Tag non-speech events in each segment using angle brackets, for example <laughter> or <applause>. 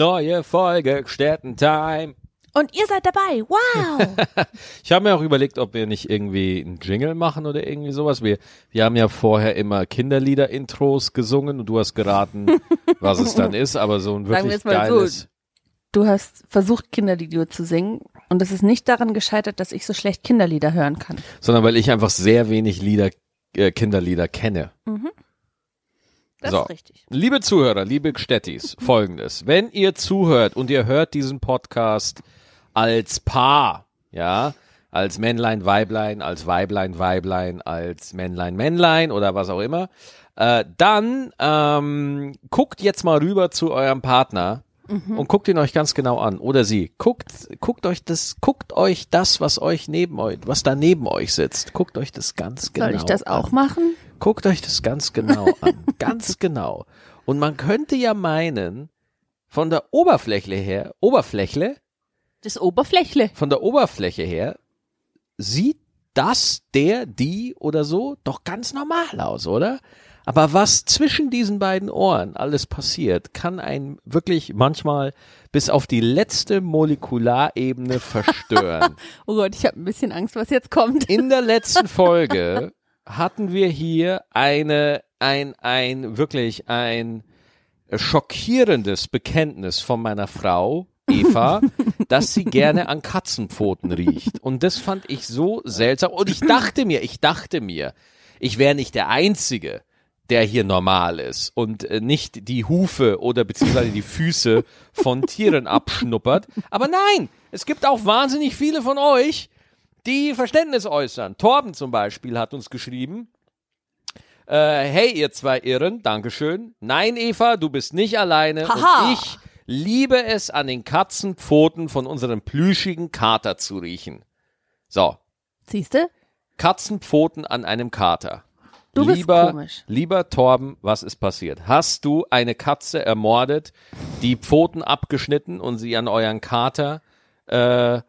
Neue Folge Städtentime. Und ihr seid dabei. Wow. <laughs> Ich habe mir auch überlegt, ob wir nicht irgendwie einen Jingle machen oder irgendwie sowas. Wir, wir haben ja vorher immer Kinderlieder-Intros gesungen und du hast geraten, <laughs> was es dann ist, aber so ein wirklich es mal so. geiles. Du hast versucht, Kinderlieder zu singen. Und es ist nicht daran gescheitert, dass ich so schlecht Kinderlieder hören kann. Sondern weil ich einfach sehr wenig Lieder, äh, Kinderlieder kenne. Das So. ist richtig. Liebe Zuhörer, liebe Gstettis, <laughs> folgendes. Wenn ihr zuhört und ihr hört diesen Podcast als Paar, ja, als Männlein, Weiblein, als Weiblein, Weiblein, als Männlein, Männlein oder was auch immer, äh, dann ähm, guckt jetzt mal rüber zu eurem Partner und guckt ihn euch ganz genau an. Oder sie. Guckt, guckt euch das, guckt euch das, was euch neben euch, was da neben euch sitzt. Guckt euch das ganz genau Soll ich das an. auch machen? Guckt euch das ganz genau an. <laughs> ganz genau. Und man könnte ja meinen, von der Oberfläche her, Oberflächle, Das Oberflächle. von der Oberfläche her, sieht das, der, die oder so doch ganz normal aus, oder? Aber was zwischen diesen beiden Ohren alles passiert, kann einen wirklich manchmal bis auf die letzte Molekularebene <laughs> verstören. Oh Gott, ich habe ein bisschen Angst, was jetzt kommt. In der letzten Folge <laughs> hatten wir hier eine, ein, ein, wirklich ein schockierendes Bekenntnis von meiner Frau, Eva, <laughs> dass sie gerne an Katzenpfoten riecht. Und das fand ich so seltsam. Und ich dachte mir, ich dachte mir, ich wäre nicht der Einzige, der hier normal ist und äh, nicht die Hufe oder beziehungsweise die Füße von Tieren abschnuppert. Aber nein, es gibt auch wahnsinnig viele von euch, die Verständnis äußern. Torben zum Beispiel hat uns geschrieben, äh, hey ihr zwei Irren, Dankeschön. Nein, Eva, du bist nicht alleine. Haha. Und ich liebe es, an den Katzenpfoten von unserem plüschigen Kater zu riechen. So, Siehste? Katzenpfoten an einem Kater. Du bist lieber, komisch. lieber Torben, was ist passiert? Hast du eine Katze ermordet, die Pfoten abgeschnitten und sie an euren Kater äh,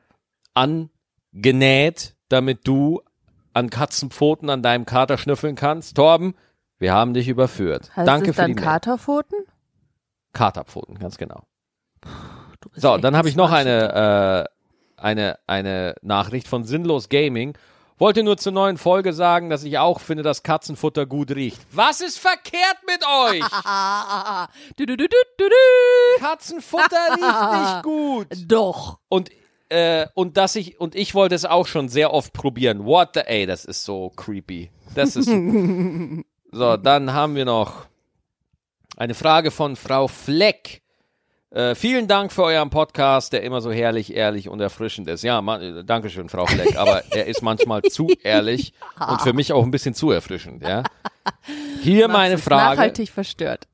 angenäht, damit du an Katzenpfoten an deinem Kater schnüffeln kannst? Torben, wir haben dich überführt. Heißt Danke es für dann die Mail. Katerpfoten? Katerpfoten, ganz genau. So, dann habe ich noch eine, äh, eine, eine Nachricht von Sinnlos Gaming. Wollte nur zur neuen Folge sagen, dass ich auch finde, dass Katzenfutter gut riecht. Was ist verkehrt mit euch? <laughs> Du, du, du, du, du, du. Katzenfutter riecht nicht <laughs> gut. Doch. Und äh, und dass ich und ich wollte es auch schon sehr oft probieren. What the ey, das ist so creepy. Das ist <laughs> so. Dann haben wir noch eine Frage von Frau Fleck. Äh, vielen Dank für euren Podcast, der immer so herrlich, ehrlich und erfrischend ist. Ja, man, äh, danke schön, Frau Fleck. Aber <laughs> er ist manchmal zu ehrlich und für mich auch ein bisschen zu erfrischend. Ja. <laughs> Hier meine Machst es Frage. Nachhaltig verstört.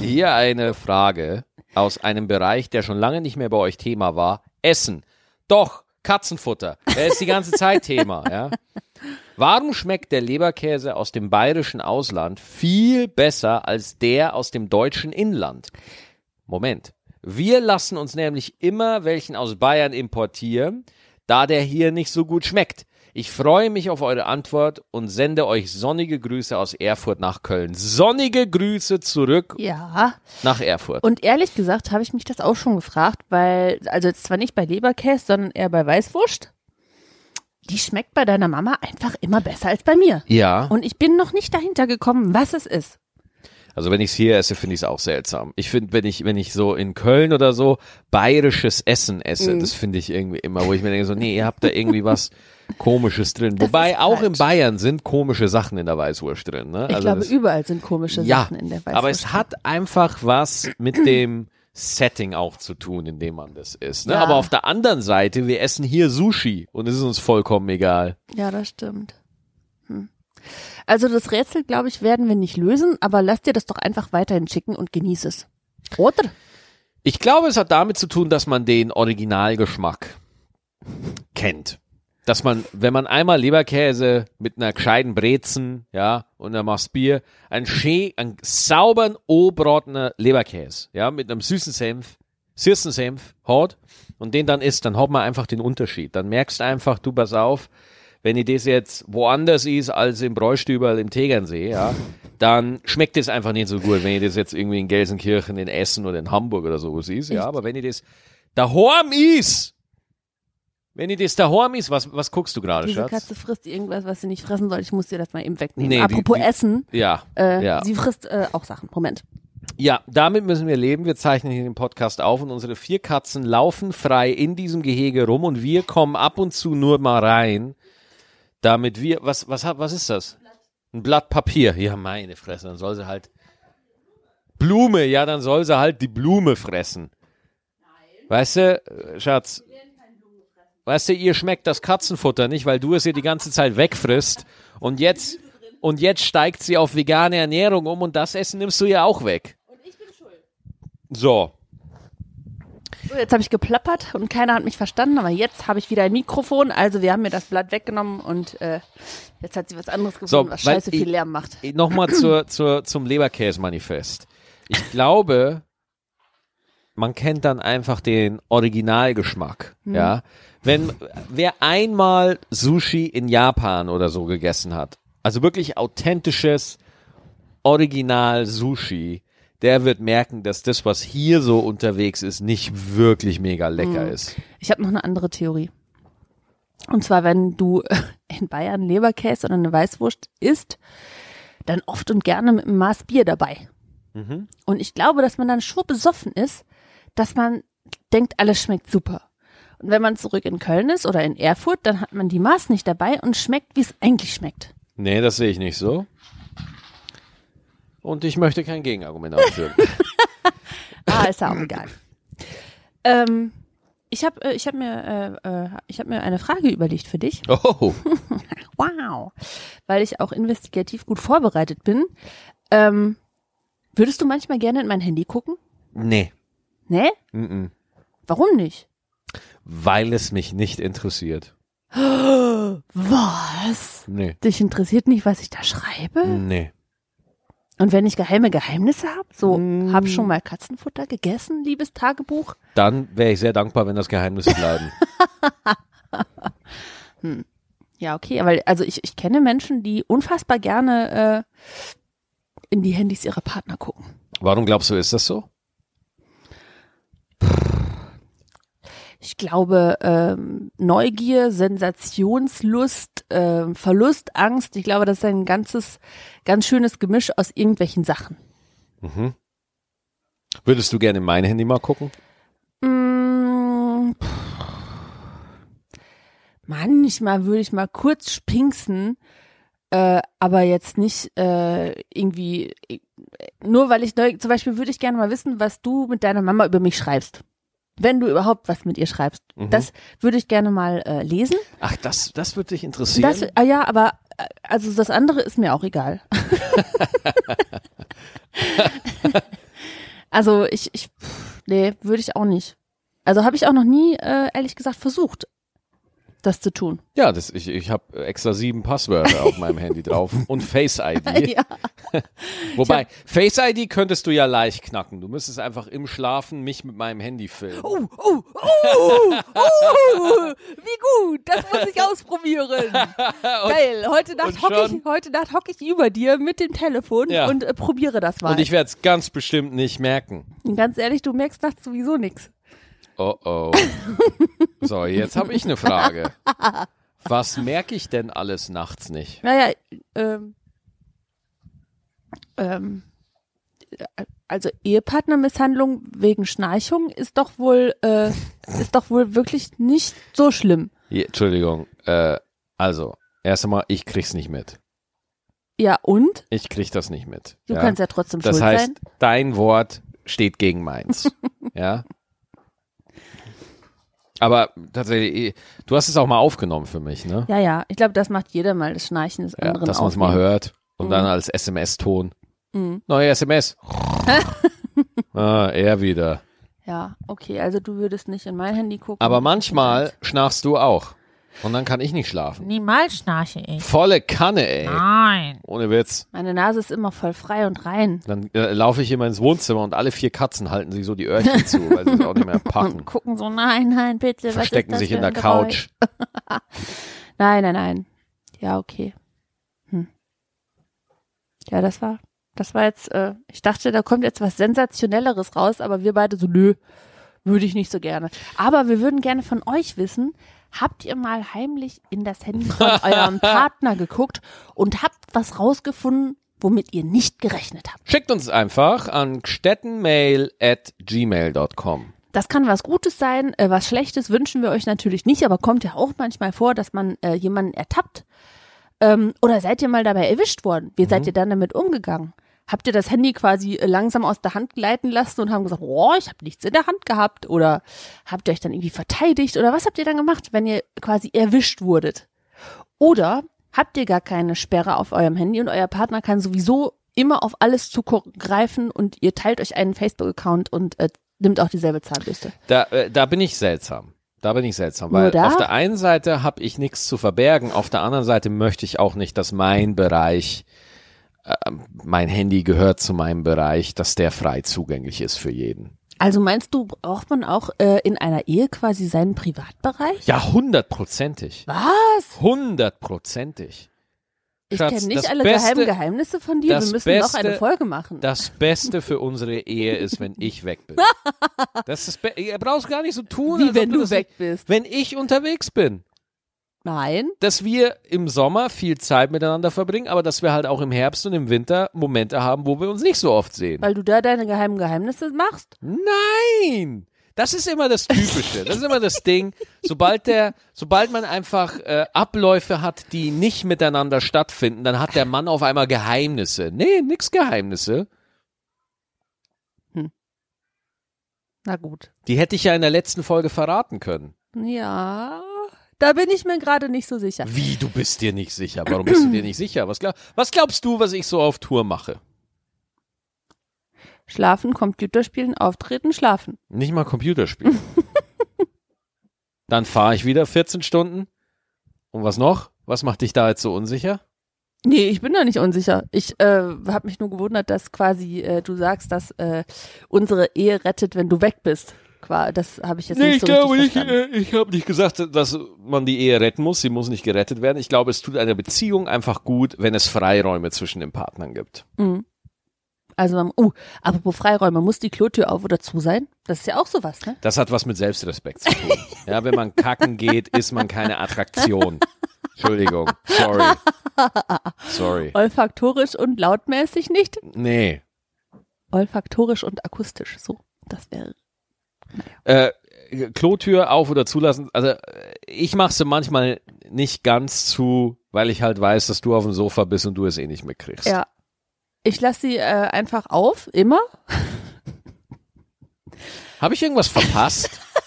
Hier eine Frage aus einem Bereich, der schon lange nicht mehr bei euch Thema war. Essen. Doch, Katzenfutter. Der ist die ganze Zeit Thema, ja. Warum schmeckt der Leberkäse aus dem bayerischen Ausland viel besser als der aus dem deutschen Inland? Moment. Wir lassen uns nämlich immer welchen aus Bayern importieren, da der hier nicht so gut schmeckt. Ich freue mich auf eure Antwort und sende euch sonnige Grüße aus Erfurt nach Köln. Sonnige Grüße zurück Ja. nach Erfurt. Und ehrlich gesagt habe ich mich das auch schon gefragt, weil, also jetzt zwar nicht bei Leberkäse, sondern eher bei Weißwurst. Die schmeckt bei deiner Mama einfach immer besser als bei mir. Ja, Und ich bin noch nicht dahinter gekommen, was es ist. Also wenn ich es hier esse, finde ich es auch seltsam. Ich finde, wenn ich, wenn ich so in Köln oder so bayerisches Essen esse, Mhm. das finde ich irgendwie immer, wo ich mir denke, so, nee, ihr habt da irgendwie was <laughs> Komisches drin. Wobei ist auch in. Bayern sind komische Sachen in der Weißwurst drin. Ne? Ich Also glaube, das- überall sind komische ja, Sachen in der Weißwurst. aber es hat einfach was mit dem Setting auch zu tun, in dem man das isst. Ne? Ja. Aber auf der anderen Seite, wir essen hier Sushi und es ist uns vollkommen egal. Ja, das stimmt. Hm. Also das Rätsel, glaube ich, werden wir nicht lösen, aber lass dir das doch einfach weiterhin schicken und genieß es. Oder? Ich glaube, es hat damit zu tun, dass man den Originalgeschmack kennt. Dass man, wenn man einmal Leberkäse mit einer gescheiten Brezen, ja, und dann machst Bier, einen, schä einen sauberen, obrottener Leberkäse, ja, mit einem süßen Senf, süßen Senf, hat, und den dann isst, dann hat man einfach den Unterschied. Dann merkst du einfach, du pass auf, wenn ihr das jetzt woanders ist als im Bräustüberl im Tegernsee, ja, dann schmeckt es einfach nicht so gut, wenn ihr das jetzt irgendwie in Gelsenkirchen, in Essen oder in Hamburg oder sowas ist, ja, aber wenn ihr das daheim ist, wenn ihr das daheim ist, was, was guckst du gerade, Diese Schatz? Katze frisst irgendwas, was sie nicht fressen soll. Ich muss dir das mal eben wegnehmen. Nee, die- Apropos die- Essen, Ja, äh, ja. sie frisst äh, auch Sachen. Moment. Ja, damit müssen wir leben. Wir zeichnen hier den Podcast auf und unsere vier Katzen laufen frei in diesem Gehege rum und wir kommen ab und zu nur mal rein, damit wir, was, was, was ist das? Ein Blatt Papier. Ja, meine Fresse, dann soll sie halt Blume, ja, dann soll sie halt die Blume fressen. Weißt du, äh, Schatz, weißt du, ihr schmeckt das Katzenfutter nicht, weil du es ihr die ganze Zeit wegfrisst und jetzt, und jetzt steigt sie auf vegane Ernährung um und das Essen nimmst du ja auch weg. So, So, jetzt habe ich geplappert und keiner hat mich verstanden, aber jetzt habe ich wieder ein Mikrofon. Also wir haben mir das Blatt weggenommen und äh, jetzt hat sie was anderes gefunden, So, was scheiße ich- viel Lärm macht. nochmal zur, zur, zum Leberkäse-Manifest. Ich glaube, man kennt dann einfach den Originalgeschmack, ja. Wenn, wer einmal Sushi in Japan oder so gegessen hat, also wirklich authentisches Original-Sushi, der wird merken, dass das, was hier so unterwegs ist, nicht wirklich mega lecker ist. Ich habe noch eine andere Theorie. Und zwar, wenn du <laughs> in Bayern Leberkäse oder eine Weißwurst isst, dann oft und gerne mit einem Maß Bier dabei. Mhm. Und ich glaube, dass man dann schon besoffen ist, dass man denkt, alles schmeckt super. Und wenn man zurück in Köln ist oder in Erfurt, dann hat man die Maß nicht dabei und schmeckt, wie es eigentlich schmeckt. Nee, das sehe ich nicht so. Und ich möchte kein Gegenargument anführen. <laughs> <laughs> Ah, ist ja auch egal. Ähm, ich habe äh, ich hab mir, äh, äh, ich hab mir eine Frage überlegt für dich. Oh, <laughs> Wow. Weil ich auch investigativ gut vorbereitet bin. Ähm, würdest du manchmal gerne in mein Handy gucken? nee. Nee? Mm-mm. Warum nicht? Weil es mich nicht interessiert. <gasps> Was? Nee. Dich interessiert nicht, was ich da schreibe? Nee. Und wenn ich geheime Geheimnisse habe? So, Mm. hab schon mal Katzenfutter gegessen, liebes Tagebuch? Dann wäre ich sehr dankbar, wenn das Geheimnisse bleiben. <laughs> Ja, okay, aber also ich, ich kenne Menschen, die unfassbar gerne äh, in die Handys ihrer Partner gucken. Warum glaubst du, ist das so? Ich glaube, ähm, Neugier, Sensationslust, ähm, Verlust, Angst, ich glaube, das ist ein ganzes, ganz schönes Gemisch aus irgendwelchen Sachen. Würdest du gerne in mein Handy mal gucken? Mm, pff. Manchmal würde ich mal kurz spinksen, äh, aber jetzt nicht äh, irgendwie, äh, nur weil ich neu, zum Beispiel würde ich gerne mal wissen, was du mit deiner Mama über mich schreibst. Wenn du überhaupt was mit ihr schreibst. Das würde ich gerne mal äh, lesen. Ach, das, das würde dich interessieren. Das, ah ja, aber äh, also das andere ist mir auch egal. <laughs> also ich, ich, nee, würde ich auch nicht. Also habe ich auch noch nie, äh, ehrlich gesagt, versucht, das zu tun. ja, das, ich, ich habe extra sieben Passwörter auf meinem Handy drauf <laughs> und Face ID. <laughs> Ja. <laughs> Wobei, Face ID könntest du ja leicht knacken. Du müsstest einfach im Schlafen mich mit meinem Handy filmen. Oh, oh, oh, oh, wie gut, das muss ich ausprobieren. Geil, heute Nacht hocke ich, heute Nacht hocke ich über dir mit dem Telefon Ja. und äh, probiere das mal. Und ich werde es ganz bestimmt nicht merken. Und ganz ehrlich, du merkst nachts sowieso nichts. Oh oh. <laughs> So, jetzt habe ich eine Frage. Was merke ich denn alles nachts nicht? Naja, ähm, ähm, äh, also Ehepartnermisshandlung wegen Schnarchung ist doch wohl, äh, ist doch wohl wirklich nicht so schlimm. Je, Entschuldigung. Äh, also, erst einmal, ich krieg's nicht mit. Ja, und? Ich krieg das nicht mit. Du ja? kannst ja trotzdem Das schuld heißt, sein. dein Wort steht gegen meins. <laughs> ja. Aber tatsächlich, du hast es auch mal aufgenommen für mich, ne? Ja, ja, ich glaube, das macht jeder mal, das Schnarchen des Ja, anderen dass man es mal hört und dann als SMS-Ton. Neue SMS. <laughs> ah, er wieder. Ja, okay, also du würdest nicht in mein Handy gucken. Aber manchmal schnarchst du auch. Und dann kann ich nicht schlafen. Niemals schnarche ich. Volle Kanne, ey. Nein. Ohne Witz. Meine Nase ist immer voll frei und rein. Dann äh, laufe ich immer ins Wohnzimmer und alle vier Katzen halten sich so die Öhrchen zu, weil sie es auch nicht mehr <laughs> packen. Und gucken so, nein, nein, bitte, was ist Verstecken das sich in der Geräusch? Couch. <laughs> Nein, nein, nein. Ja, okay. Hm. Ja, das war, das war jetzt, äh, ich dachte, da kommt jetzt was Sensationelleres raus, aber wir beide so, nö, würde ich nicht so gerne. Aber wir würden gerne von euch wissen, habt ihr mal heimlich in das Handy von <laughs> eurem Partner geguckt und habt was rausgefunden, womit ihr nicht gerechnet habt? Schickt uns einfach an stettenmail at gmail.com. Das kann was Gutes sein, äh, was Schlechtes wünschen wir euch natürlich nicht, aber kommt ja auch manchmal vor, dass man äh, jemanden ertappt. Ähm, oder seid ihr mal dabei erwischt worden? Wie seid ihr dann damit umgegangen? Habt ihr das Handy quasi äh, langsam aus der Hand gleiten lassen und haben gesagt, oh, ich habe nichts in der Hand gehabt? Oder habt ihr euch dann irgendwie verteidigt? Oder was habt ihr dann gemacht, wenn ihr quasi erwischt wurdet? Oder habt ihr gar keine Sperre auf eurem Handy und euer Partner kann sowieso immer auf alles zugreifen und ihr teilt euch einen Facebook-Account und äh, nimmt auch dieselbe Zahnbürste. Da, äh, da bin ich seltsam. Da bin ich seltsam, weil auf der einen Seite habe ich nichts zu verbergen, auf der anderen Seite möchte ich auch nicht, dass mein Bereich, mein Handy gehört zu meinem Bereich, dass der frei zugänglich ist für jeden. Also meinst du, braucht man auch äh, in einer Ehe quasi seinen Privatbereich? Ja, hundertprozentig. Was? Hundertprozentig. Ich kenne nicht alle Beste- geheimen Geheimnisse von dir. Wir müssen noch Beste- eine Folge machen. Das Beste für unsere Ehe ist, wenn ich weg bin. <laughs> Das ist, ihr brauchst gar nicht so tun, Wie wenn du das weg bist. Wenn ich unterwegs bin. Nein. dass wir im Sommer viel Zeit miteinander verbringen, aber dass wir halt auch im Herbst und im Winter Momente haben, wo wir uns nicht so oft sehen. Weil du da deine geheimen Geheimnisse machst? Nein! Das ist immer das Typische. Das ist immer das Ding. Sobald der, sobald man einfach äh, Abläufe hat, die nicht miteinander stattfinden, dann hat der Mann auf einmal Geheimnisse. Nee, nix Geheimnisse. Na gut. Die hätte ich ja in der letzten Folge verraten können. Ja, da bin ich mir gerade nicht so sicher. Wie, du bist dir nicht sicher? Warum bist du dir nicht sicher? Was, glaub, was glaubst du, was ich so auf Tour mache? Schlafen, Computerspielen, auftreten, schlafen. Nicht mal Computerspielen. <laughs> Dann fahre ich wieder 14 Stunden. Und was noch? Was macht dich da jetzt so unsicher? Nee, ich bin da nicht unsicher. Ich äh, habe mich nur gewundert, dass quasi äh, du sagst, dass äh, unsere Ehe rettet, wenn du weg bist. Das habe ich jetzt nicht so richtig verstanden. äh, ich habe nicht gesagt, dass man die Ehe retten muss. Sie muss nicht gerettet werden. Ich glaube, es tut einer Beziehung einfach gut, wenn es Freiräume zwischen den Partnern gibt. Mhm. Also, man, uh, apropos Freiräume, muss die Klotür auf oder zu sein? Das ist ja auch sowas, ne? Das hat was mit Selbstrespekt zu tun. <laughs> ja, wenn man kacken geht, ist man keine Attraktion. Entschuldigung. Sorry. Sorry. Olfaktorisch und lautmäßig nicht. Nee. Olfaktorisch und akustisch. So, das wäre. Äh, Klotür auf oder zulassen. Also ich mache sie manchmal nicht ganz zu, weil ich halt weiß, dass du auf dem Sofa bist und du es eh nicht mitkriegst. Ja. Ich lasse sie äh, einfach auf, immer. Habe ich irgendwas verpasst? <laughs>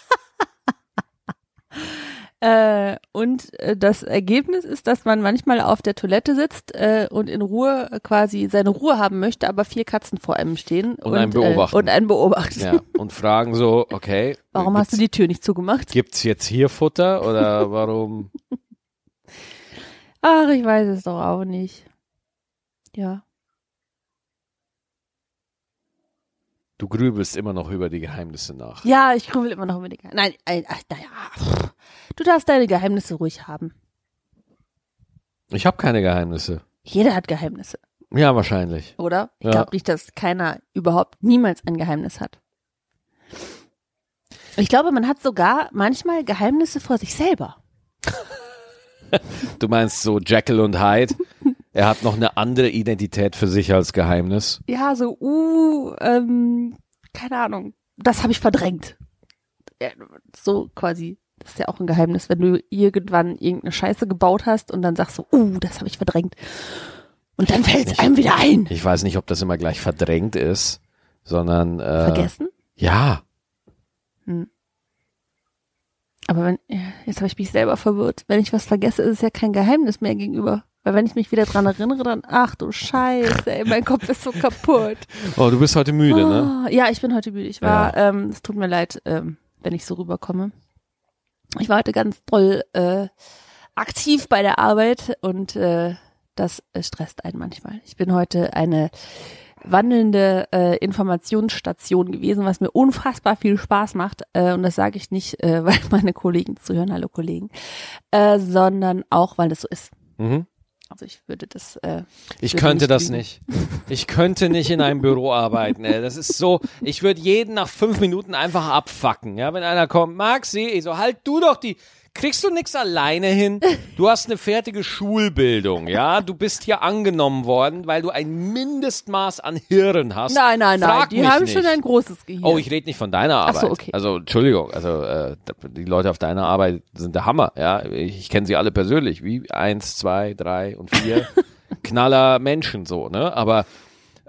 Äh, und äh, das Ergebnis ist, dass man manchmal auf der Toilette sitzt äh, und in Ruhe äh, quasi seine Ruhe haben möchte, aber vier Katzen vor einem stehen Und einen Äh, beobachten. und einen beobachten. ja. Und fragen so, okay. Warum hast du die Tür nicht zugemacht? Gibt's jetzt hier Futter oder warum? <laughs> Ach, ich weiß es doch auch nicht. Ja. Du grübelst immer noch über die Geheimnisse nach. Ja, ich grübel immer noch über die Geheimnisse. Nein, ein, ach, naja. Du darfst deine Geheimnisse ruhig haben. Ich habe keine Geheimnisse. Jeder hat Geheimnisse, Ja, wahrscheinlich. oder? Ich Ja. glaube nicht, dass keiner überhaupt niemals ein Geheimnis hat. Ich glaube, man hat sogar manchmal Geheimnisse vor sich selber. <laughs> Du meinst so Jekyll und Hyde? Er hat noch eine andere Identität für sich als Geheimnis. Ja, so, uh, ähm, keine Ahnung. Das habe ich verdrängt. So quasi. Das ist ja auch ein Geheimnis, wenn du irgendwann irgendeine Scheiße gebaut hast und dann sagst du, uh, das habe ich verdrängt. Und dann fällt es einem wieder ein. Ich weiß nicht, ob das immer gleich verdrängt ist, sondern äh, Vergessen? Ja, Aber wenn, ja, jetzt habe ich mich selber verwirrt. Wenn ich was vergesse, ist es ja kein Geheimnis mehr gegenüber. Weil wenn ich mich wieder dran erinnere, dann, ach du Scheiße, ey, mein Kopf ist so kaputt. <laughs> Oh, du bist heute müde, ne? Ah, Ja, ich bin heute müde. Ich war, ähm, es tut mir leid, ähm, wenn ich so rüberkomme. Ich war heute ganz toll äh, aktiv bei der Arbeit und äh, das äh, stresst einen manchmal. Ich bin heute eine wandelnde äh, Informationsstation gewesen, was mir unfassbar viel Spaß macht. Äh, und das sage ich nicht, äh, <laughs> weil meine Kollegen zuhören, hallo Kollegen, äh, sondern auch, weil es so ist. Mhm. Also ich würde das. Äh, Ich würde könnte nicht das lügen. nicht. Ich könnte nicht in einem Büro arbeiten. Ey. Das ist so, ich würde jeden nach fünf Minuten einfach abfacken. Ja, wenn einer kommt, Maxi, ich so, halt du doch die. Kriegst du nix alleine hin? Du hast eine fertige Schulbildung, ja? Du bist hier angenommen worden, weil du ein Mindestmaß an Hirn hast. Nein, nein, nein. Frag die haben nicht. schon ein großes Gehirn. Oh, ich rede nicht von deiner Ach Arbeit. so, okay. Also Entschuldigung, also äh, die Leute auf deiner Arbeit sind der Hammer, ja. Ich, ich kenne sie alle persönlich, wie eins, zwei, drei und vier <laughs> Knaller Menschen so, ne? Aber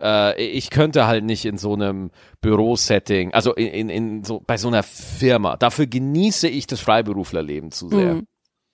äh, ich könnte halt nicht in so einem Bürosetting, also in, in, in so bei so einer Firma. Dafür genieße ich das Freiberuflerleben zu sehr. Mhm.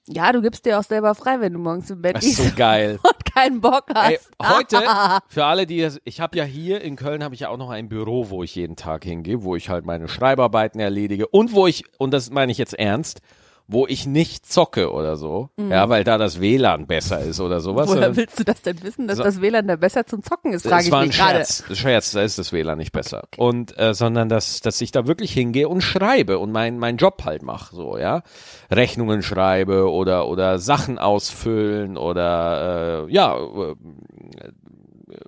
Ja, du gibst dir auch selber frei, wenn du morgens im Bett Das ist liegst so geil. <laughs> und keinen Bock hast. Ey, heute, <laughs> für alle, die das, ich habe ja hier in Köln habe ich ja auch noch ein Büro, wo ich jeden Tag hingehe, wo ich halt meine Schreibarbeiten erledige und wo ich, und das meine ich jetzt ernst, wo ich nicht zocke oder so, ja, weil da das WLAN besser ist oder sowas. Woher willst du das denn wissen, dass So. das WLAN da besser zum Zocken ist, frage ich war ein mich gerade. Scherz, Scherz, da ist das WLAN nicht besser. Und äh, sondern dass, dass ich da wirklich hingehe und schreibe und meinen meinen Job halt mache, so, ja. Rechnungen schreibe oder oder Sachen ausfüllen oder äh, ja, äh,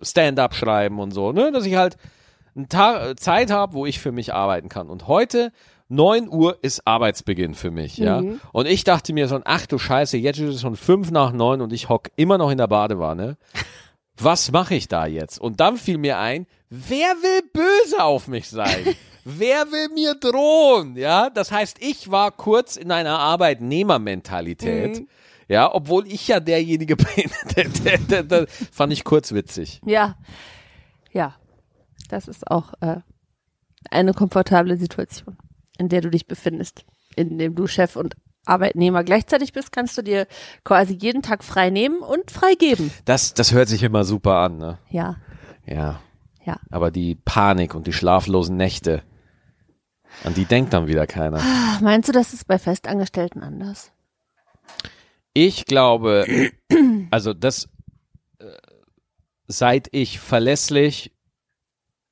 Stand-up schreiben und so, ne? Dass ich halt einen Tag, Zeit habe, wo ich für mich arbeiten kann. Und heute 9 Uhr ist Arbeitsbeginn für mich, ja. Mhm. Und ich dachte mir so, ach du Scheiße, jetzt ist es schon fünf nach neun und ich hock immer noch in der Badewanne. <laughs> Was mache ich da jetzt? Und dann fiel mir ein, wer will böse auf mich sein? <laughs> wer will mir drohen? Ja, das heißt, ich war kurz in einer Arbeitnehmermentalität. Mhm. Ja, obwohl ich ja derjenige <laughs> bin, der, fand ich kurz witzig. Ja, ja, das ist auch äh, eine komfortable Situation, in der du dich befindest, in dem du Chef und Arbeitnehmer gleichzeitig bist, kannst du dir quasi jeden Tag frei nehmen und frei geben. Das, das hört sich immer super an, ne? Ja, Ja. ja. Aber die Panik und die schlaflosen Nächte, an die denkt dann wieder keiner. Ach, Meinst du, das ist bei Festangestellten anders? Ich glaube, also das, äh, seit ich verlässlich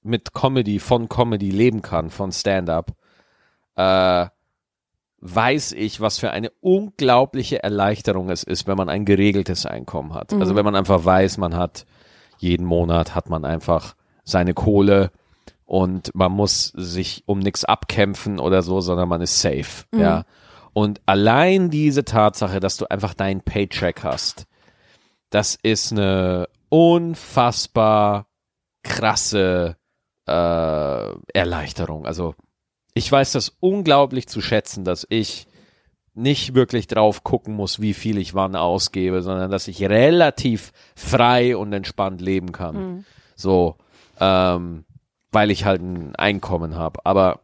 mit Comedy, von Comedy leben kann, von Stand-up, äh, weiß ich, was für eine unglaubliche Erleichterung es ist, wenn man ein geregeltes Einkommen hat. Also wenn man einfach weiß, man hat jeden Monat hat man einfach seine Kohle und man muss sich um nichts abkämpfen oder so, sondern man ist safe, ja. Und allein diese Tatsache, dass du einfach deinen Paycheck hast, das ist eine unfassbar krasse äh, Erleichterung. Also ich weiß das unglaublich zu schätzen, dass ich nicht wirklich drauf gucken muss, wie viel ich wann ausgebe, sondern dass ich relativ frei und entspannt leben kann. So, ähm, weil ich halt ein Einkommen habe. Aber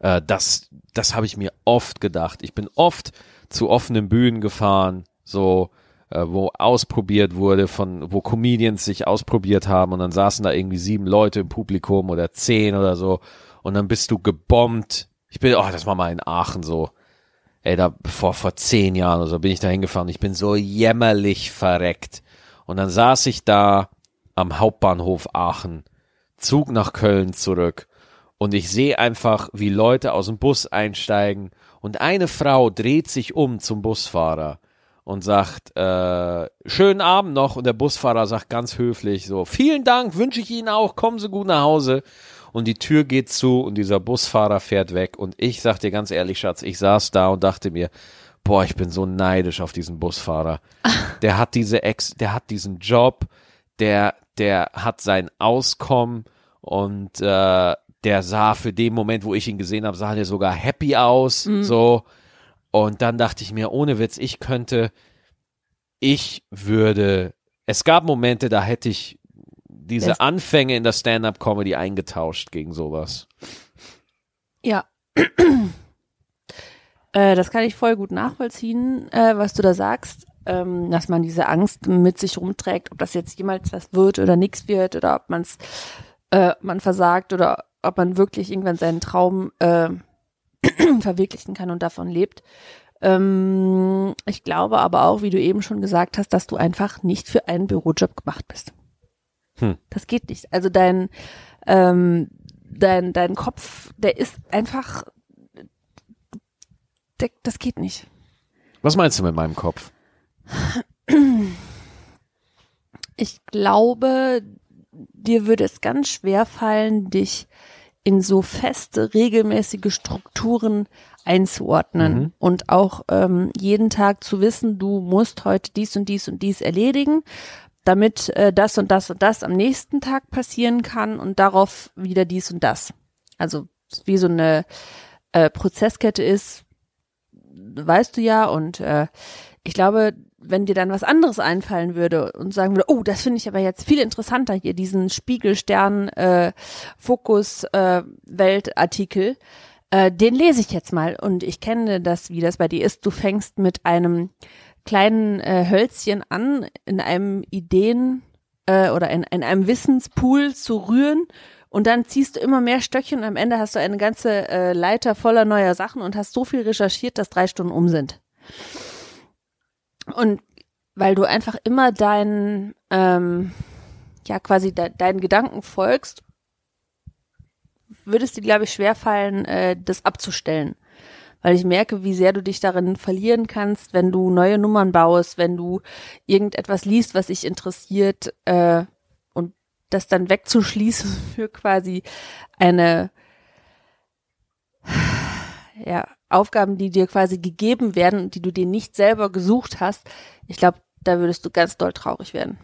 äh, das, das habe ich mir oft gedacht. Ich bin oft zu offenen Bühnen gefahren, so äh, wo ausprobiert wurde, von wo Comedians sich ausprobiert haben und dann saßen da irgendwie sieben Leute im Publikum oder zehn oder so und dann bist du gebombt. Ich bin, oh, das war mal in Aachen so. Ey, da vor vor zehn Jahren oder so bin ich da hingefahren. Ich bin so jämmerlich verreckt. Und dann saß ich da am Hauptbahnhof Aachen, Zug nach Köln zurück und ich sehe einfach, wie Leute aus dem Bus einsteigen und eine Frau dreht sich um zum Busfahrer und sagt, äh, schönen Abend noch und der Busfahrer sagt ganz höflich so, vielen Dank, wünsche ich Ihnen auch, kommen Sie gut nach Hause und die Tür geht zu und dieser Busfahrer fährt weg und ich sag dir ganz ehrlich, Schatz, ich saß da und dachte mir, boah, ich bin so neidisch auf diesen Busfahrer. <laughs> Der hat diese Ex, der hat diesen Job, der, der hat sein Auskommen und äh, der sah für den Moment, wo ich ihn gesehen habe, sah der sogar happy aus, so. Und dann dachte ich mir, ohne Witz, ich könnte, ich würde, es gab Momente, da hätte ich diese Das- Anfänge in der Stand-up-Comedy eingetauscht gegen sowas. Ja. <clears throat> äh, das kann ich voll gut nachvollziehen, äh, was du da sagst, ähm, dass man diese Angst mit sich rumträgt, ob das jetzt jemals was wird oder nichts wird oder ob man's, äh, man versagt oder ob man wirklich irgendwann seinen Traum äh, <clears throat> verwirklichen kann und davon lebt. Ähm, ich glaube aber auch, wie du eben schon gesagt hast, dass du einfach nicht für einen Bürojob gemacht bist. Hm. Das geht nicht. Also dein, ähm, dein, dein Kopf, der ist einfach, der, das geht nicht. Was meinst du mit meinem Kopf? Ich glaube, dir würde es ganz schwer fallen, dich in so feste, regelmäßige Strukturen einzuordnen Mhm. und auch ähm, jeden Tag zu wissen, du musst heute dies und dies und dies erledigen, damit äh, das und das und das am nächsten Tag passieren kann und darauf wieder dies und das. Also wie so eine äh, Prozesskette ist, weißt du ja und äh, ich glaube, wenn dir dann was anderes einfallen würde und sagen würde, oh, das finde ich aber jetzt viel interessanter hier, diesen Spiegelstern äh, Fokus äh, Weltartikel, äh, den lese ich jetzt mal und ich kenne das, wie das bei dir ist. Du fängst mit einem kleinen äh, Hölzchen an, in einem Ideen äh, oder in, in einem Wissenspool zu rühren und dann ziehst du immer mehr Stöckchen und am Ende hast du eine ganze äh, Leiter voller neuer Sachen und hast so viel recherchiert, dass drei Stunden um sind. Und weil du einfach immer deinen, ähm, ja, quasi de deinen Gedanken folgst, würde es dir, glaube ich, schwerfallen, äh, das abzustellen. Weil ich merke, wie sehr du dich darin verlieren kannst, wenn du neue Nummern baust, wenn du irgendetwas liest, was dich interessiert, äh, und das dann wegzuschließen <laughs> für quasi eine, ja, Aufgaben, die dir quasi gegeben werden und die du dir nicht selber gesucht hast. Ich glaube, da würdest du ganz doll traurig werden.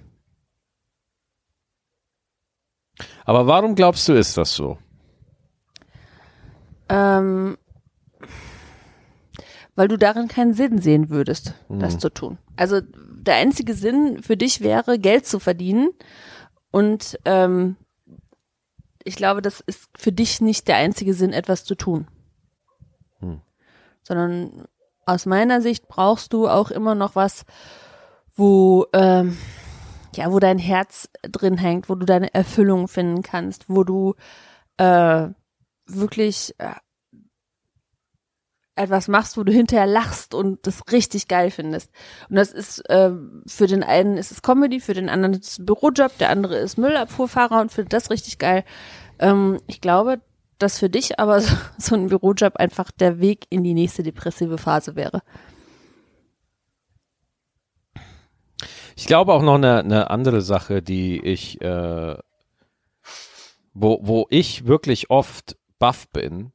Aber warum glaubst du, ist das so? Ähm, weil du darin keinen Sinn sehen würdest, das zu tun. Also der einzige Sinn für dich wäre, Geld zu verdienen. Und ähm, ich glaube, das ist für dich nicht der einzige Sinn, etwas zu tun. Sondern aus meiner Sicht brauchst du auch immer noch was, wo ähm, ja, wo dein Herz drin hängt, wo du deine Erfüllung finden kannst, wo du äh, wirklich äh, etwas machst, wo du hinterher lachst und das richtig geil findest. Und das ist äh, für den einen ist es Comedy, für den anderen ist es Bürojob, der andere ist Müllabfuhrfahrer und findet das richtig geil. Ähm, ich glaube, dass für dich aber <laughs> so, so ein Bürojob einfach der Weg in die nächste depressive Phase wäre. Ich glaube auch noch eine, eine andere Sache, die ich, äh, wo, wo ich wirklich oft baff bin,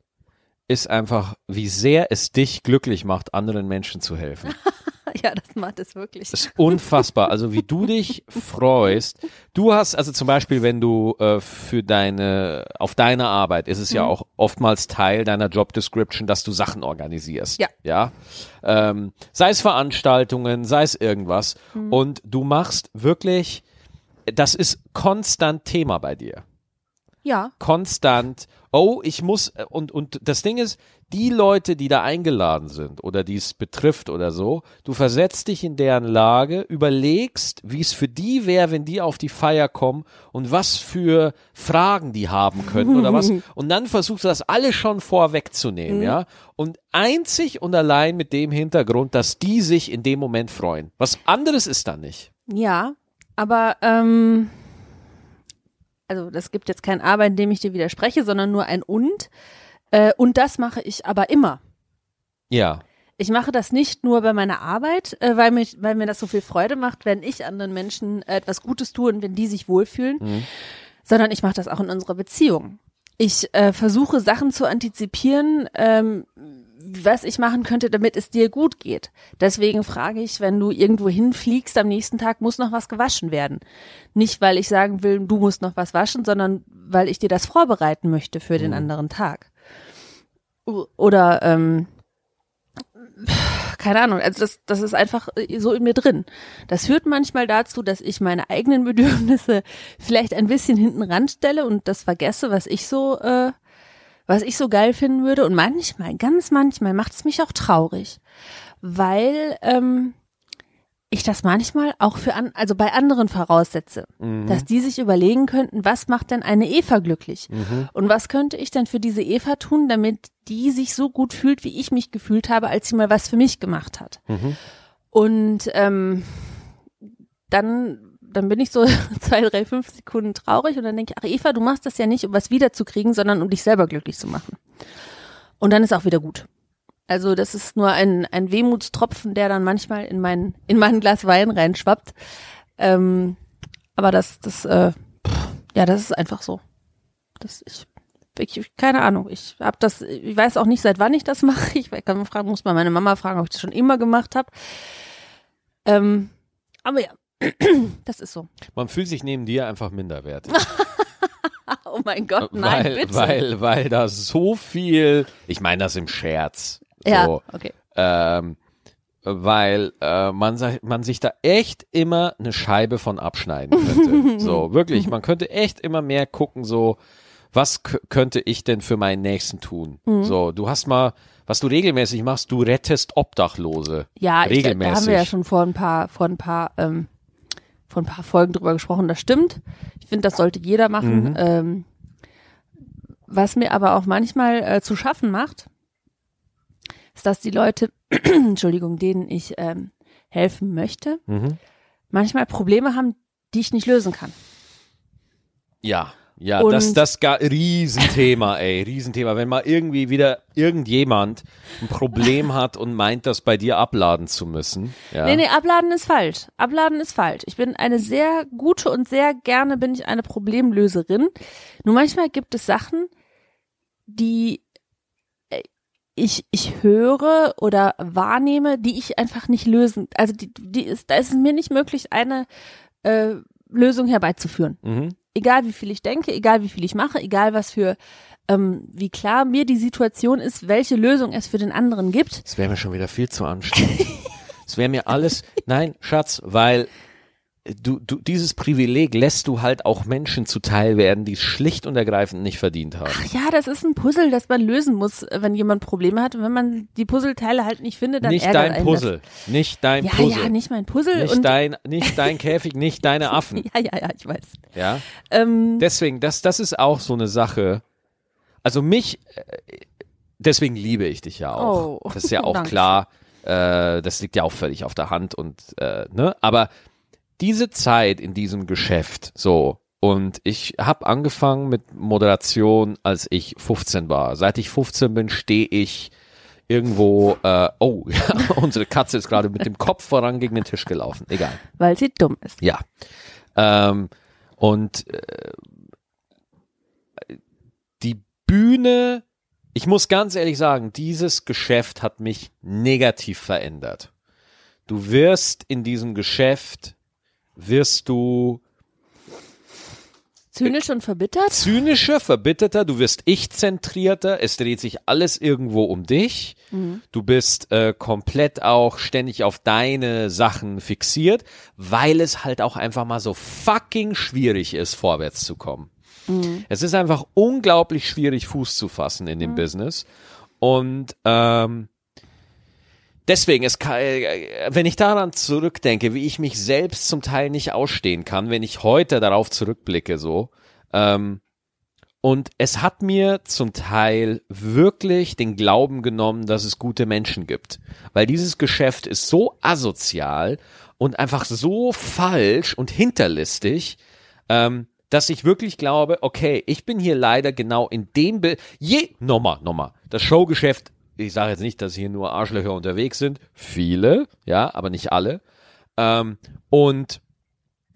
ist einfach, wie sehr es dich glücklich macht, anderen Menschen zu helfen. <laughs> ja, das macht es wirklich. Das ist unfassbar. Also wie du dich freust. Du hast also zum Beispiel, wenn du äh, für deine, auf deine Arbeit ist es ja Mhm. auch oftmals Teil deiner Job Description, dass du Sachen organisierst. Ja. Ja. Ähm, sei es Veranstaltungen, sei es irgendwas. Mhm. Und du machst wirklich, das ist konstant Thema bei dir Ja, konstant, oh, ich muss, und, und das Ding ist, die Leute, die da eingeladen sind oder die es betrifft oder so, du versetzt dich in deren Lage, überlegst, wie es für die wäre, wenn die auf die Feier kommen und was für Fragen die haben könnten oder was. <laughs> Und dann versuchst du das alles schon vorwegzunehmen, ja. Und einzig und allein mit dem Hintergrund, dass die sich in dem Moment freuen. Was anderes ist da nicht. ja, aber ähm, also das gibt jetzt kein Aber, in dem ich dir widerspreche, sondern nur ein Und. Äh, und das mache ich aber immer. Ja. Ich mache das nicht nur bei meiner Arbeit, äh, weil, mich, weil mir das so viel Freude macht, wenn ich anderen Menschen äh, etwas Gutes tue und wenn die sich wohlfühlen, sondern ich mache das auch in unserer Beziehung. Ich äh, versuche Sachen zu antizipieren, ähm, was ich machen könnte, damit es dir gut geht. Deswegen frage ich, wenn du irgendwo hinfliegst, am nächsten Tag muss noch was gewaschen werden. Nicht, weil ich sagen will, du musst noch was waschen, sondern weil ich dir das vorbereiten möchte für den anderen Tag. Oder ähm, keine Ahnung, also das, das ist einfach äh, so in mir drin. Das führt manchmal dazu, dass ich meine eigenen Bedürfnisse vielleicht ein bisschen hinten ranstelle und das vergesse, was ich so, äh, was ich so geil finden würde. Und manchmal, ganz manchmal macht es mich auch traurig, weil ähm, ich das manchmal auch für an, also bei anderen voraussetze, dass die sich überlegen könnten, was macht denn eine Eva glücklich? Und was könnte ich denn für diese Eva tun, damit die sich so gut fühlt, wie ich mich gefühlt habe, als sie mal was für mich gemacht hat? Und ähm, dann, dann bin ich so <laughs> zwei, drei, fünf Sekunden traurig und dann denke ich, ach Eva, du machst das ja nicht, um was wiederzukriegen, sondern um dich selber glücklich zu machen. Und dann ist auch wieder gut. Also das ist nur ein, ein Wehmutstropfen, der dann manchmal in mein, in mein Glas Wein reinschwappt. Ähm, Aber das, das, äh, ja, das ist einfach so. Das, ich, ich keine Ahnung. Ich habe das, ich weiß auch nicht, seit wann ich das mache. Ich kann man fragen, muss mal meine Mama fragen, ob ich das schon immer gemacht habe. Ähm, aber ja, das ist so. Man fühlt sich neben dir einfach minderwertig. <laughs> oh mein Gott, nein, weil, bitte. Weil, weil da so viel, ich meine das im Scherz. ja, So, okay. ähm, weil äh, man, man sich da echt immer eine Scheibe von abschneiden könnte. <laughs> so, wirklich, man könnte echt immer mehr gucken, so, was könnte ich denn für meinen Nächsten tun? Mhm. So, du hast mal, was du regelmäßig machst, du rettest Obdachlose. Ja, ich, da regelmäßig. haben wir ja schon vor ein paar, vor ein paar, ähm, vor ein paar Folgen drüber gesprochen. Das stimmt. Ich finde, das sollte jeder machen. Mhm. Ähm, was mir aber auch manchmal äh, zu schaffen macht, ist, dass die Leute, <clears throat> Entschuldigung, denen ich ähm, helfen möchte, Mhm. manchmal Probleme haben, die ich nicht lösen kann. Ja, ja, Und- das, das gar Riesenthema, ey, Riesenthema. Wenn mal irgendwie wieder irgendjemand ein Problem hat und meint, das bei dir abladen zu müssen. Ja. Nee, nee, abladen ist falsch. Abladen ist falsch. Ich bin eine sehr gute und sehr gerne bin ich eine Problemlöserin. Nur manchmal gibt es Sachen, die äh, ich, ich höre oder wahrnehme, die ich einfach nicht lösen. Also die, die ist, da ist es mir nicht möglich, eine äh, Lösung herbeizuführen. Mhm. Egal wie viel ich denke, egal wie viel ich mache, egal was für, ähm, wie klar mir die Situation ist, welche Lösung es für den anderen gibt. Das wäre mir schon wieder viel zu anstrengend. Es wäre mir alles, nein, Schatz, weil du, du, dieses Privileg lässt du halt auch Menschen zuteil werden, die es schlicht und ergreifend nicht verdient haben. Ach ja, das ist ein Puzzle, das man lösen muss, wenn jemand Probleme hat. Und wenn man die Puzzleteile halt nicht findet, dann nicht ärgert dein Puzzle, nicht dein Das. Ja, Puzzle. ja, nicht mein Puzzle. nicht dein, nicht dein <laughs> Käfig, nicht deine Affen. ja, ja, ja, ich weiß. Ja. Ähm, Deswegen, das, das ist auch so eine Sache. Also mich, äh, deswegen liebe ich dich ja auch. Oh, das ist ja <laughs> auch klar. Äh, das liegt ja auch völlig auf der Hand und äh, ne, aber diese Zeit in diesem Geschäft, so und ich habe angefangen mit Moderation, als ich 15 war. Seit ich 15 bin, stehe ich irgendwo. Äh, oh, <laughs> ja, unsere Katze ist gerade mit dem Kopf voran gegen den Tisch gelaufen. Egal. weil sie dumm ist. Ja. Ähm, und äh, die Bühne, ich muss ganz ehrlich sagen, dieses Geschäft hat mich negativ verändert. Du wirst in diesem Geschäft, wirst du Zynisch und verbittert? zynischer, verbitterter, du wirst ich-zentrierter, es dreht sich alles irgendwo um dich. Du bist äh, komplett auch ständig auf deine Sachen fixiert, weil es halt auch einfach mal so fucking schwierig ist, vorwärts zu kommen. Es ist einfach unglaublich schwierig, Fuß zu fassen in dem Business. Und ähm, deswegen, es kann, äh, wenn ich daran zurückdenke, wie ich mich selbst zum Teil nicht ausstehen kann, wenn ich heute darauf zurückblicke, so, ähm, und es hat mir zum Teil wirklich den Glauben genommen, dass es gute Menschen gibt. Weil dieses Geschäft ist so asozial und einfach so falsch und hinterlistig, ähm, dass ich wirklich glaube, okay, ich bin hier leider genau in dem, Be je, nochmal, nochmal, das Showgeschäft, ich sage jetzt nicht, dass hier nur Arschlöcher unterwegs sind, viele, ja, aber nicht alle, ähm, und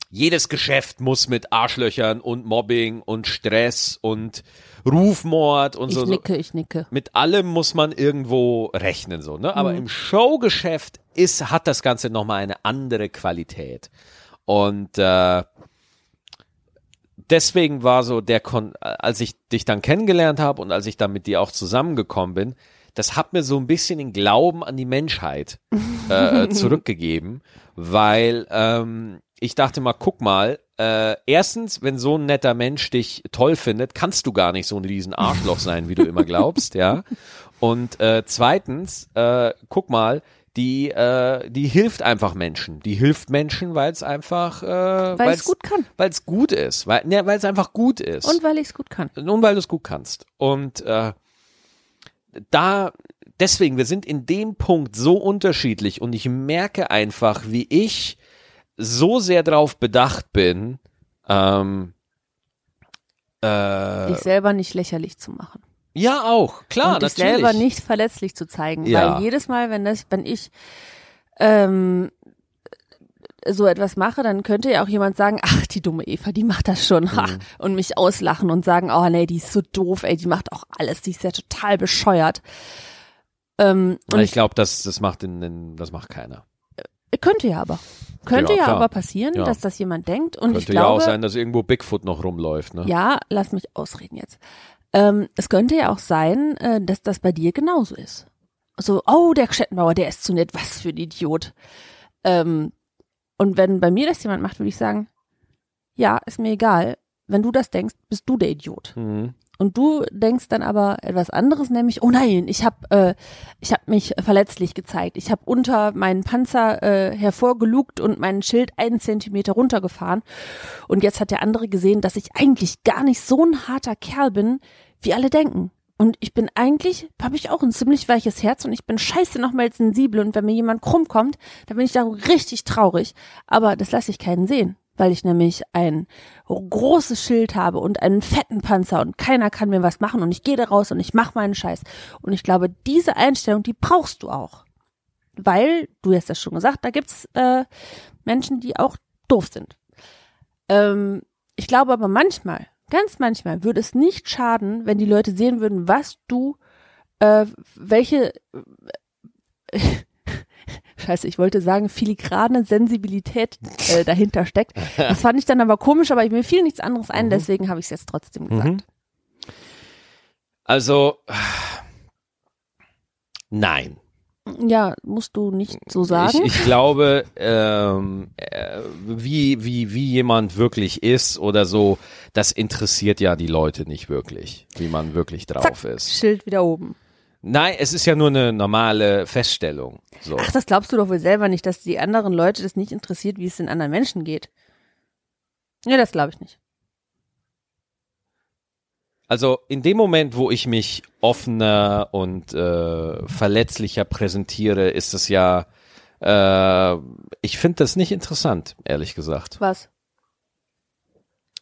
jedes Geschäft muss mit Arschlöchern und Mobbing und Stress und Rufmord und Ich so. so. nicke, ich nicke. Mit allem muss man irgendwo rechnen, so, ne? Aber im Showgeschäft ist, hat das Ganze nochmal eine andere Qualität. Und äh, deswegen war so der Kon als ich dich dann kennengelernt habe und als ich dann mit dir auch zusammengekommen bin, das hat mir so ein bisschen den Glauben an die Menschheit äh, <laughs> zurückgegeben, weil ähm, ich dachte mal, guck mal, äh, erstens, wenn so ein netter Mensch dich toll findet, kannst du gar nicht so ein riesen Arschloch sein, wie du immer glaubst, ja. Und äh, zweitens, äh, guck mal, die, äh, die hilft einfach Menschen. Die hilft Menschen, weil es einfach, äh, Weil es gut kann. weil es gut ist, weil ne, weil es einfach gut ist Und weil ich es gut kann. und weil du es gut kannst. Und äh, da deswegen, wir sind in dem Punkt so unterschiedlich und ich merke einfach, wie ich so sehr darauf bedacht bin, ähm, äh, Dich selber nicht lächerlich zu machen. ja auch klar, und dich natürlich. selber nicht verletzlich zu zeigen. Ja. Weil jedes Mal, wenn das, wenn ich ähm, so etwas mache, dann könnte ja auch jemand sagen, ach, die dumme Eva, die macht das schon, ha, und mich auslachen und sagen, oh nee, die ist so doof, ey, die macht auch alles, die ist ja total bescheuert. Ähm, und ich glaube, das, das macht den, den, das macht keiner. könnte ja aber. Könnte Ja, ja, aber passieren, Ja. dass das jemand denkt. Und Könnte ich ja glaube, auch sein, dass irgendwo Bigfoot noch rumläuft, ne? ja, lass mich ausreden jetzt. Ähm, es könnte ja auch sein, äh, dass das bei dir genauso ist. So, oh, der Schettenbauer, der ist zu nett, was für ein Idiot. Ähm, und wenn bei mir das jemand macht, würde ich sagen, ja, ist mir egal. Wenn du das denkst, bist du der Idiot. Mhm. Und du denkst dann aber etwas anderes, nämlich, oh nein, ich habe äh, ich hab mich verletzlich gezeigt. Ich habe unter meinen Panzer äh, hervorgelugt und meinen Schild einen Zentimeter runtergefahren. Und jetzt hat der andere gesehen, dass ich eigentlich gar nicht so ein harter Kerl bin, wie alle denken. Und ich bin eigentlich, habe ich auch ein ziemlich weiches Herz und ich bin scheiße nochmal sensibel. Und wenn mir jemand krumm kommt, dann bin ich da richtig traurig. Aber das lasse ich keinen sehen, weil ich nämlich ein großes Schild habe und einen fetten Panzer und keiner kann mir was machen und ich gehe da raus und ich mache meinen Scheiß. Und ich glaube, diese Einstellung, die brauchst du auch. Weil, du hast das schon gesagt, da gibt's äh, Menschen, die auch doof sind. Ähm, ich glaube aber manchmal, ganz manchmal, würde es nicht schaden, wenn die Leute sehen würden, was du, äh, welche, äh, <laughs> Scheiße, ich wollte sagen, filigrane Sensibilität äh, dahinter steckt. Das fand ich dann aber komisch, aber mir fiel nichts anderes ein, deswegen habe ich es jetzt trotzdem gesagt. Mhm. Also, nein. Ja, musst du nicht so sagen. Ich, ich glaube, ähm, äh, wie, wie, wie jemand wirklich ist oder so, das interessiert ja die Leute nicht wirklich, wie man wirklich drauf Zack, ist. Schild wieder oben. Nein, es ist ja nur eine normale Feststellung. So. Ach, das glaubst du doch wohl selber nicht, dass die anderen Leute das nicht interessiert, wie es den anderen Menschen geht. Ja, das glaube ich nicht. Also in dem Moment, wo ich mich offener und äh, verletzlicher präsentiere, ist es ja, äh, ich finde das nicht interessant, ehrlich gesagt. Was?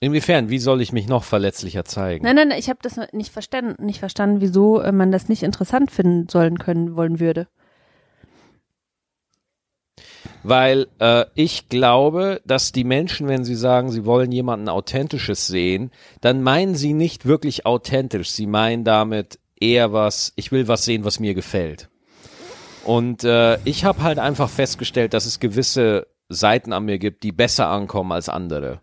Inwiefern, wie soll ich mich noch verletzlicher zeigen? Nein, nein, nein, ich habe das nicht verstanden, nicht verstanden, wieso äh, man das nicht interessant finden sollen können wollen würde. Weil äh, ich glaube, dass die Menschen, wenn sie sagen, sie wollen jemanden Authentisches sehen, dann meinen sie nicht wirklich authentisch. Sie meinen damit eher was, ich will was sehen, was mir gefällt. Und äh, ich habe halt einfach festgestellt, dass es gewisse Seiten an mir gibt, die besser ankommen als andere.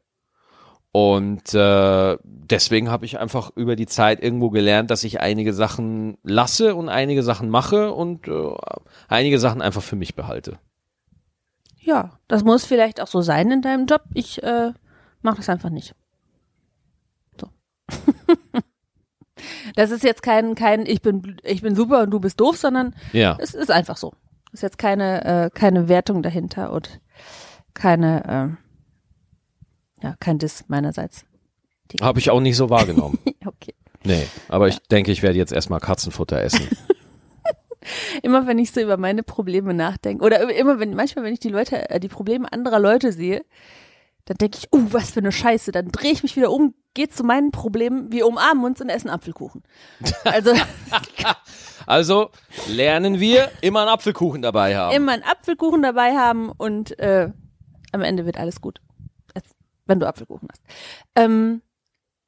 Und äh, deswegen habe ich einfach über die Zeit irgendwo gelernt, dass ich einige Sachen lasse und einige Sachen mache und äh, einige Sachen einfach für mich behalte. Ja, das muss vielleicht auch so sein in deinem Job. Ich äh, mache das einfach nicht. So. <laughs> das ist jetzt kein, kein, ich bin, ich bin super und du bist doof, sondern Ja. es ist einfach so. Ist jetzt keine, äh, keine Wertung dahinter und keine, ähm, ja, kein Diss meinerseits. Habe ich auch nicht so wahrgenommen. <laughs> Okay. Nee, aber ich denke, ich werde jetzt erstmal Katzenfutter essen. <laughs> Immer wenn ich so über meine Probleme nachdenke oder immer wenn manchmal wenn ich die Leute äh, die Probleme anderer Leute sehe, dann denke ich, uh, was für eine Scheiße, dann drehe ich mich wieder um, gehe zu meinen Problemen, wir umarmen uns und essen Apfelkuchen. Also <laughs> Also lernen wir immer einen Apfelkuchen dabei haben. immer einen Apfelkuchen dabei haben und äh, am Ende wird alles gut. Als, wenn du Apfelkuchen hast. Ähm,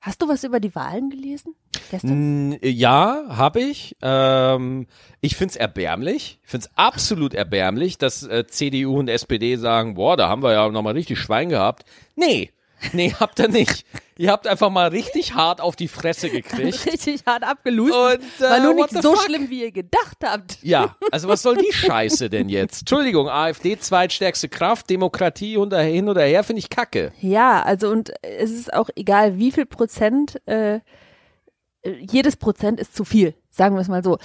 hast du was über die Wahlen gelesen? Gestern? Ja, habe ich. Ähm, ich find's erbärmlich. Ich find's absolut erbärmlich, dass äh, CDU und SPD sagen, boah, da haben wir ja nochmal richtig Schwein gehabt. Nee, nee, habt ihr nicht. Ihr habt einfach mal richtig hart auf die Fresse gekriegt. <laughs> Richtig hart abgelust. Und, äh, War nur nicht so fuck? schlimm, wie ihr gedacht habt. Ja, also was soll die Scheiße denn jetzt? Entschuldigung, AfD zweitstärkste Kraft, Demokratie unter, hin oder her, finde ich kacke. Ja, also und es ist auch egal, wie viel Prozent, äh, äh, jedes Prozent ist zu viel, sagen wir es mal so.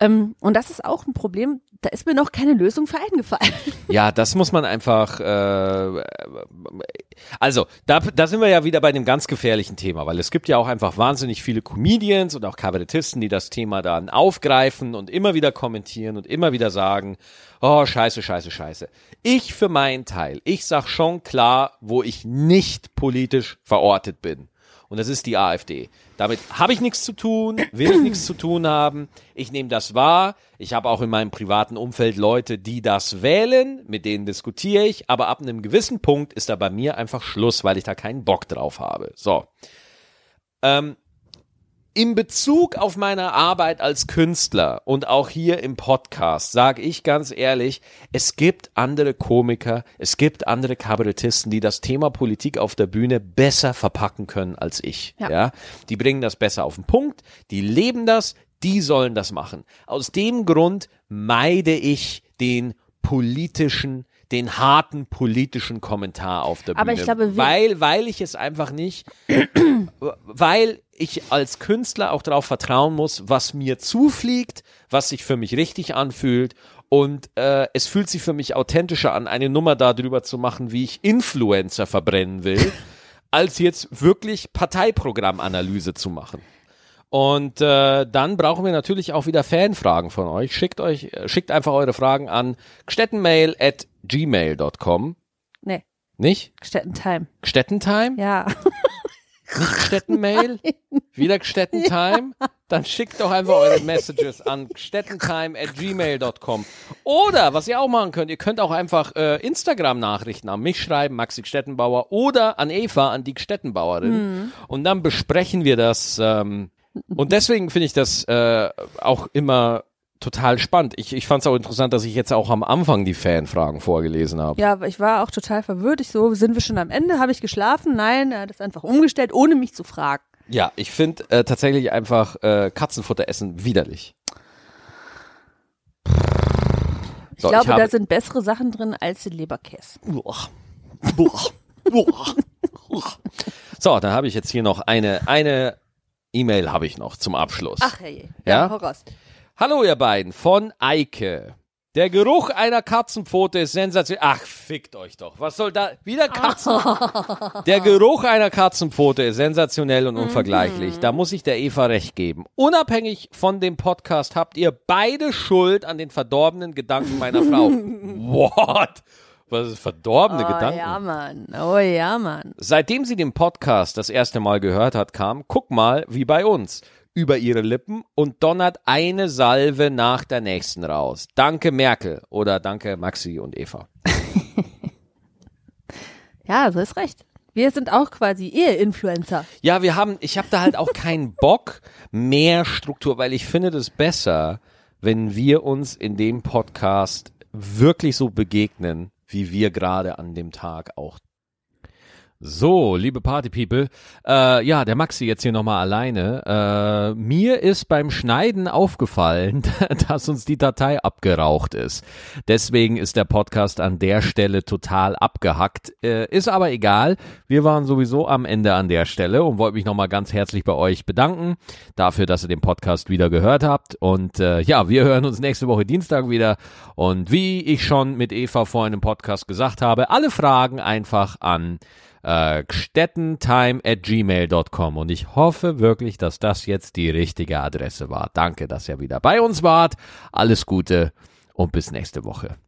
Ähm, und das ist auch ein Problem, da ist mir noch keine Lösung für eingefallen. <laughs> Ja, das muss man einfach. Äh, also, da, da sind wir ja wieder bei dem ganz gefährlichen Thema, weil es gibt ja auch einfach wahnsinnig viele Comedians und auch Kabarettisten, die das Thema dann aufgreifen und immer wieder kommentieren und immer wieder sagen, oh, scheiße, scheiße, scheiße. Ich für meinen Teil, ich sag schon klar, wo ich nicht politisch verortet bin. Und das ist die AfD. Damit habe ich nichts zu tun, will ich nichts zu tun haben. Ich nehme das wahr. Ich habe auch in meinem privaten Umfeld Leute, die das wählen, mit denen diskutiere ich, aber ab einem gewissen Punkt ist da bei mir einfach Schluss, weil ich da keinen Bock drauf habe. So. Ähm, in Bezug auf meine Arbeit als Künstler und auch hier im Podcast sage ich ganz ehrlich, es gibt andere Komiker, es gibt andere Kabarettisten, die das Thema Politik auf der Bühne besser verpacken können als ich. Ja. ja. Die bringen das besser auf den Punkt, die leben das, die sollen das machen. Aus dem Grund meide ich den politischen den harten politischen Kommentar auf der Aber Bühne. Ich glaube, weil, weil ich es einfach nicht, <clears throat> weil ich als Künstler auch darauf vertrauen muss, was mir zufliegt, was sich für mich richtig anfühlt. Und äh, es fühlt sich für mich authentischer an, eine Nummer darüber zu machen, wie ich Influencer verbrennen will, <laughs> als jetzt wirklich Parteiprogrammanalyse zu machen. Und äh, dann brauchen wir natürlich auch wieder Fanfragen von euch. Schickt euch, äh, schickt einfach eure Fragen an gstettenmail at gmail.com. Nee. Nicht? Gstettentime. Gstettentime? Ja. Nicht Gstettenmail? <laughs> Wieder Gstettentime? Ja. Dann schickt doch einfach eure Messages an gstettentime at gmail.com. Oder, was ihr auch machen könnt, ihr könnt auch einfach äh, Instagram-Nachrichten an mich schreiben, Maxi Stettenbauer, oder an Eva, an die Stettenbauerin. Mhm. Und dann besprechen wir das ähm, und deswegen finde ich das äh, auch immer total spannend. Ich, ich fand es auch interessant, dass ich jetzt auch am Anfang die Fanfragen vorgelesen habe. Ja, ich war auch total verwirrt. Ich so, sind wir schon am Ende? Habe ich geschlafen? Nein, er hat es einfach umgestellt, ohne mich zu fragen. Ja, ich finde äh, tatsächlich einfach äh, Katzenfutter essen widerlich. Ich so, glaube, ich da sind bessere Sachen drin als Leberkäse. <laughs> so, dann habe ich jetzt hier noch eine, eine E-Mail habe ich noch zum Abschluss. Ach hey, ja, ja? Hallo ihr beiden von Eike. Der Geruch einer Katzenpfote ist sensationell. Ach, fickt euch doch. Was soll da? Wieder Katzen. <laughs> Der Geruch einer Katzenpfote ist sensationell und unvergleichlich. Mhm. Da muss ich der Eva recht geben. Unabhängig von dem Podcast habt ihr beide Schuld an den verdorbenen Gedanken meiner Frau. <laughs> What? Was ist verdorbene oh, Gedanken? Ja, Mann. Oh ja, Mann. Seitdem sie den Podcast das erste Mal gehört hat, kam, guck mal, wie bei uns, über ihre Lippen und donnert eine Salve nach der nächsten raus. Danke Merkel oder danke Maxi und Eva. <laughs> ja, so ist recht. Wir sind auch quasi Ehe-Influencer. Ja, wir haben, ich habe da halt auch keinen <laughs> Bock mehr Struktur, weil ich finde das besser, wenn wir uns in dem Podcast wirklich so begegnen, wie wir gerade an dem Tag auch so, liebe Party People, äh, ja, der Maxi jetzt hier nochmal alleine. Äh, mir ist beim Schneiden aufgefallen, <laughs> dass uns die Datei abgeraucht ist. Deswegen ist der Podcast an der Stelle total abgehackt. Äh, ist aber egal. Wir waren sowieso am Ende an der Stelle und wollte mich nochmal ganz herzlich bei euch bedanken dafür, dass ihr den Podcast wieder gehört habt. Und äh, ja, wir hören uns nächste Woche Dienstag wieder. Und wie ich schon mit Eva vorhin im Podcast gesagt habe, alle Fragen einfach an äh, gstettentime at gmail.com und ich hoffe wirklich, dass das jetzt die richtige Adresse war. Danke, dass ihr wieder bei uns wart. Alles Gute und bis nächste Woche.